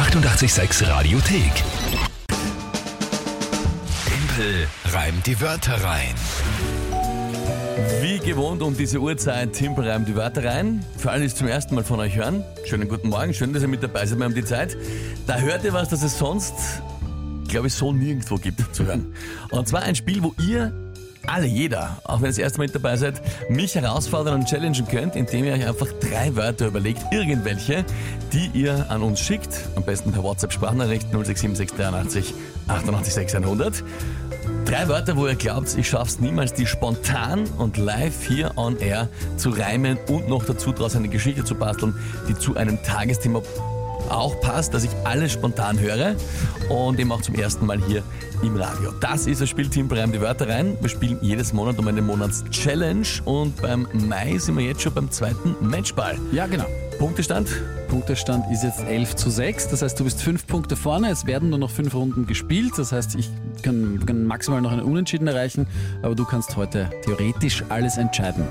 886 Radiothek. Tempel reimt die Wörter rein. Wie gewohnt um diese Uhrzeit, Timpel reimt die Wörter rein. Für alle, die es zum ersten Mal von euch hören, schönen guten Morgen, schön, dass ihr mit dabei seid bei um die Zeit. Da hört ihr was, das es sonst, glaube ich, so nirgendwo gibt zu hören. Und zwar ein Spiel, wo ihr alle, jeder, auch wenn ihr das erste Mal mit dabei seid, mich herausfordern und challengen könnt, indem ihr euch einfach drei Wörter überlegt, irgendwelche, die ihr an uns schickt, am besten per WhatsApp-Sprachnachricht 0676 88 600. Drei Wörter, wo ihr glaubt, ich schaff's niemals, die spontan und live hier on air zu reimen und noch dazu daraus eine Geschichte zu basteln, die zu einem Tagesthema auch passt, dass ich alles spontan höre und eben auch zum ersten Mal hier im Radio. Das ist das Spielteam Breim die Wörter rein. Wir spielen jedes Monat um eine Monats-Challenge und beim Mai sind wir jetzt schon beim zweiten Matchball. Ja, genau. Punktestand? Punktestand ist jetzt 11 zu 6. Das heißt, du bist fünf Punkte vorne. Es werden nur noch fünf Runden gespielt. Das heißt, ich kann, kann maximal noch einen Unentschieden erreichen. Aber du kannst heute theoretisch alles entscheiden.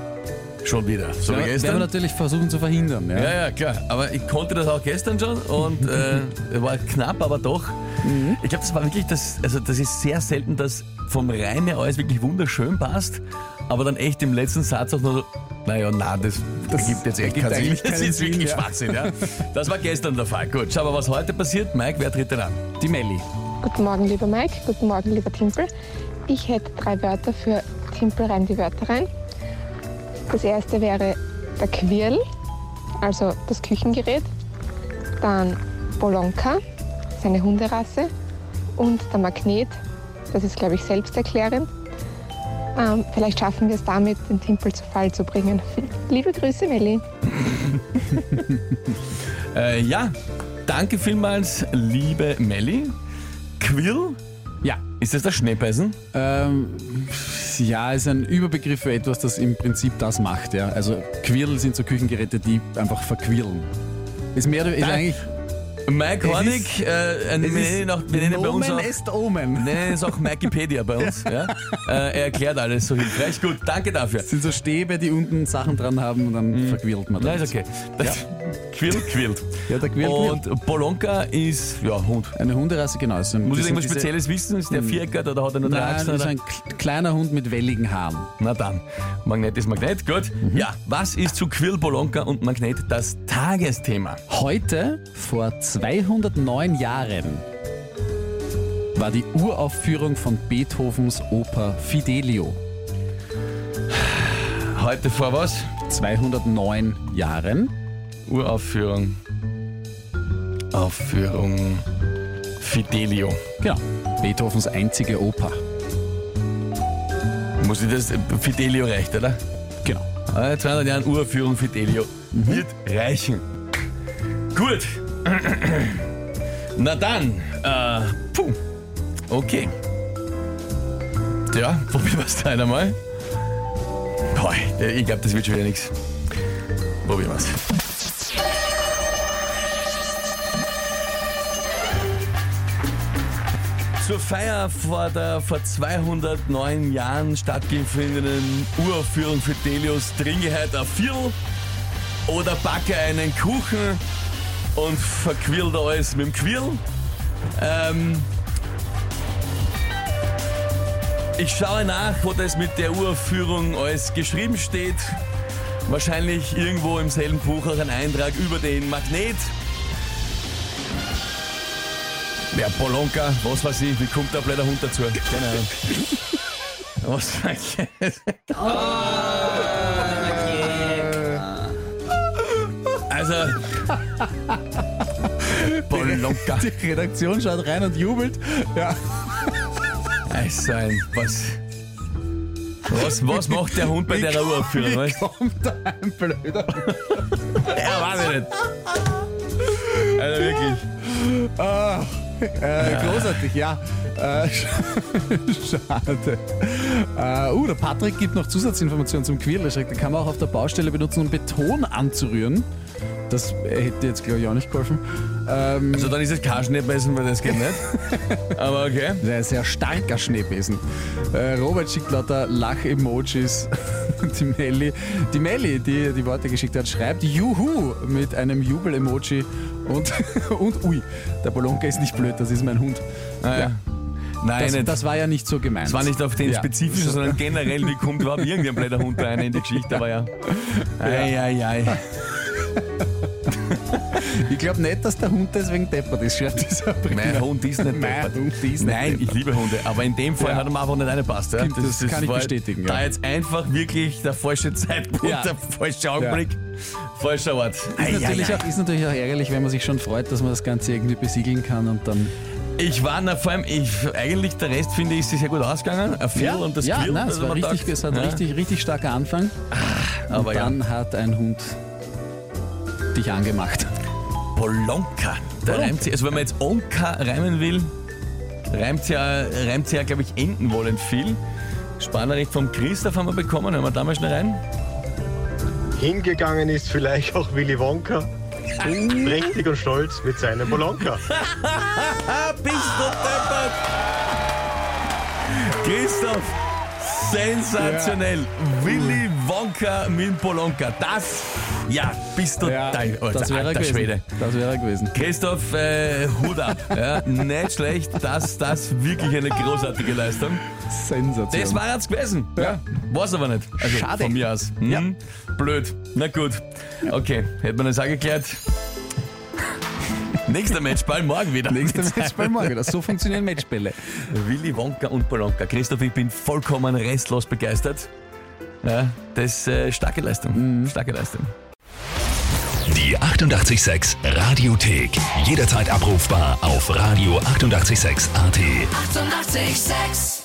Schon wieder. So wie Ja, werden wir gestern? natürlich versuchen zu verhindern. Ja? Ja, ja, klar. Aber ich konnte das auch gestern schon und äh, war knapp, aber doch. Ich glaube, das war wirklich das, also das ist sehr selten, dass vom Reim her alles wirklich wunderschön passt, aber dann echt im letzten Satz auch nur so, naja, na, das, das gibt jetzt echt keinen Sinn. Das ist wirklich Sinn, ja. Schwachsinn, ja. Das war gestern der Fall. Gut, schauen wir, was heute passiert. Mike, wer tritt denn an? Die Melli. Guten Morgen, lieber Mike. Guten Morgen, lieber Timpel. Ich hätte drei Wörter für Timpel rein die Wörter rein. Das erste wäre der Quirl, also das Küchengerät. Dann Bolonka, seine Hunderasse. Und der Magnet, das ist, glaube ich, selbsterklärend. Ähm, vielleicht schaffen wir es damit, den Timpel zu Fall zu bringen. Liebe Grüße, Melli. Äh, ja, danke vielmals, liebe Melli. Quill, Ja. ist das das Schneepeisen? Ähm, ja, ist ein Überbegriff für etwas, das im Prinzip das macht. Ja. Also Quirl sind so Küchengeräte, die einfach verquirlen. Ist mehr ist Nein. eigentlich. Mike Es Hornig, äh, wir es nennen ihn auch, wir nennen bei uns auch, est Omen. Nennen es auch Wikipedia bei uns. Ja. Äh, er erklärt alles so hilfreich. Gut, danke dafür. Das sind so Stäbe, die unten Sachen dran haben und dann verquirlt man das. ist okay. Das Quirlt, quirlt. Ja, der quirlt. Und Bolonka ist, ja, Hund. Eine Hunderasse, genau. So, Muss ich irgendwas Spezielles wissen? Ist der Viereckert oder hat er nur drei Nein, Achsen? das ist ein k- kleiner Hund mit welligen Haaren. Na dann, Magnet ist Magnet, gut. Mhm. Ja, was ist zu Quill, Bolonka und Magnet das Tagesthema? Heute, vor 209 Jahren, war die Uraufführung von Beethovens Oper Fidelio. Heute vor was? 209 Jahren. Uraufführung. Aufführung Fidelio. Genau. Beethovens einzige Oper. Muss ich das? Fidelio reicht, oder? Genau. Äh, 200 Jahren Uraufführung Fidelio wird reichen. Gut. Na dann, äh, puh. Okay. Ja, probieren wir es da einmal. Boah, ich glaube, das wird schon wieder nichts. Probieren wir es. Zur Feier vor der vor 209 Jahren stattgefundenen Uraufführung für Delius trinke heute ein Viertel oder backe einen Kuchen und verquirl da alles mit dem Quirl. Ähm, ich schaue nach, wo das mit der Uraufführung alles geschrieben steht. Wahrscheinlich irgendwo im selben Buch auch ein Eintrag über den Magnet. Ja, Polonka, was weiß ich, wie kommt der blöder Hund dazu? Keine Ahnung. Was ich? Also. Polonka. Die Redaktion schaut rein und jubelt. Ja. Also ein, was. Was, was macht der Hund bei der Uraufführung? Wie Weißt? kommt da ein blöder Ja, weiß ich nicht. Äh, großartig, ja. Äh, schade. Äh, uh, der Patrick gibt noch Zusatzinformationen zum Quirl. Er den kann man auch auf der Baustelle benutzen, um Beton anzurühren. Das hätte jetzt, glaube ich, auch nicht geholfen. Ähm, Also dann ist es kein Schneebesen, weil das geht nicht. Aber okay. das ist ein sehr starker Schneebesen. Äh, Robert schickt lauter Lach-Emojis. die Melli, die, Melli, die die Worte geschickt hat, schreibt Juhu mit einem Jubel-Emoji und, und ui, der Bolonka ist nicht blöd, das ist mein Hund. Ah, ja. Nein, Das, das war ja nicht so gemeint. Es war nicht auf den Ja. spezifischen, sondern generell, wie kommt überhaupt irgendein blöder Hund rein in die Geschichte, aber ja. Ei, ei, ei. Ich glaube nicht, dass der Hund deswegen deppert ist, schreibt dieser. Mein Hund ist nicht deppert. Hund ist Nein, ich deppert. liebe Hunde, aber in dem Fall Ja. hat er mir einfach nicht reingepasst. Ja. Stimmt, das kann ich bestätigen, Da ja. jetzt einfach wirklich der falsche Zeitpunkt, Ja. der falsche Augenblick, falscher Ort. Ei, Ist natürlich, ei, ei. Auch, ist natürlich auch ärgerlich, wenn man sich schon freut, dass man das Ganze irgendwie besiegeln kann und dann. Ich war, na, vor allem, ich, eigentlich der Rest finde ich, ist sehr gut ausgegangen. Ein Vier und das ja, Quill. nein, es also war richtig, es hat ja. richtig, richtig starker Anfang. Aber und ja. dann hat ein Hund dich angemacht. Polonka. Da Polonka. reimt sie, also wenn man jetzt Onka reimen will, reimt sie ja, reimt sie ja glaube ich, enden wollend viel. Spannerrecht vom Christoph haben wir bekommen, hören wir da mal schnell rein. Hingegangen ist vielleicht auch Willy Wonka. Prächtig und stolz mit seinem Bolonka. Ah, bist du deppert! Christoph, sensationell. Willy Wonka mit Polonka. Das, ja, bist du dein alter, das wäre er alter gewesen. Schwede. Das wäre er gewesen. Christoph, äh, Hut ab. Ja, nicht schlecht. Das, das wirklich eine großartige Leistung. Sensation. Das war jetzt gewesen. Ja. War's aber nicht. Also Schade. von mir aus. Hm? Ja. Blöd. Na gut. Okay, hätte man das auch geklärt. Nächster Matchball morgen wieder. Nächster Matchball morgen. wieder. So funktionieren Matchbälle. Willy Wonka und Polonka. Christoph, ich bin vollkommen restlos begeistert. Ja, das ist äh, starke Leistung. Starke Leistung. Die 886 Radiothek. Jederzeit abrufbar auf radio886.at. 886! 886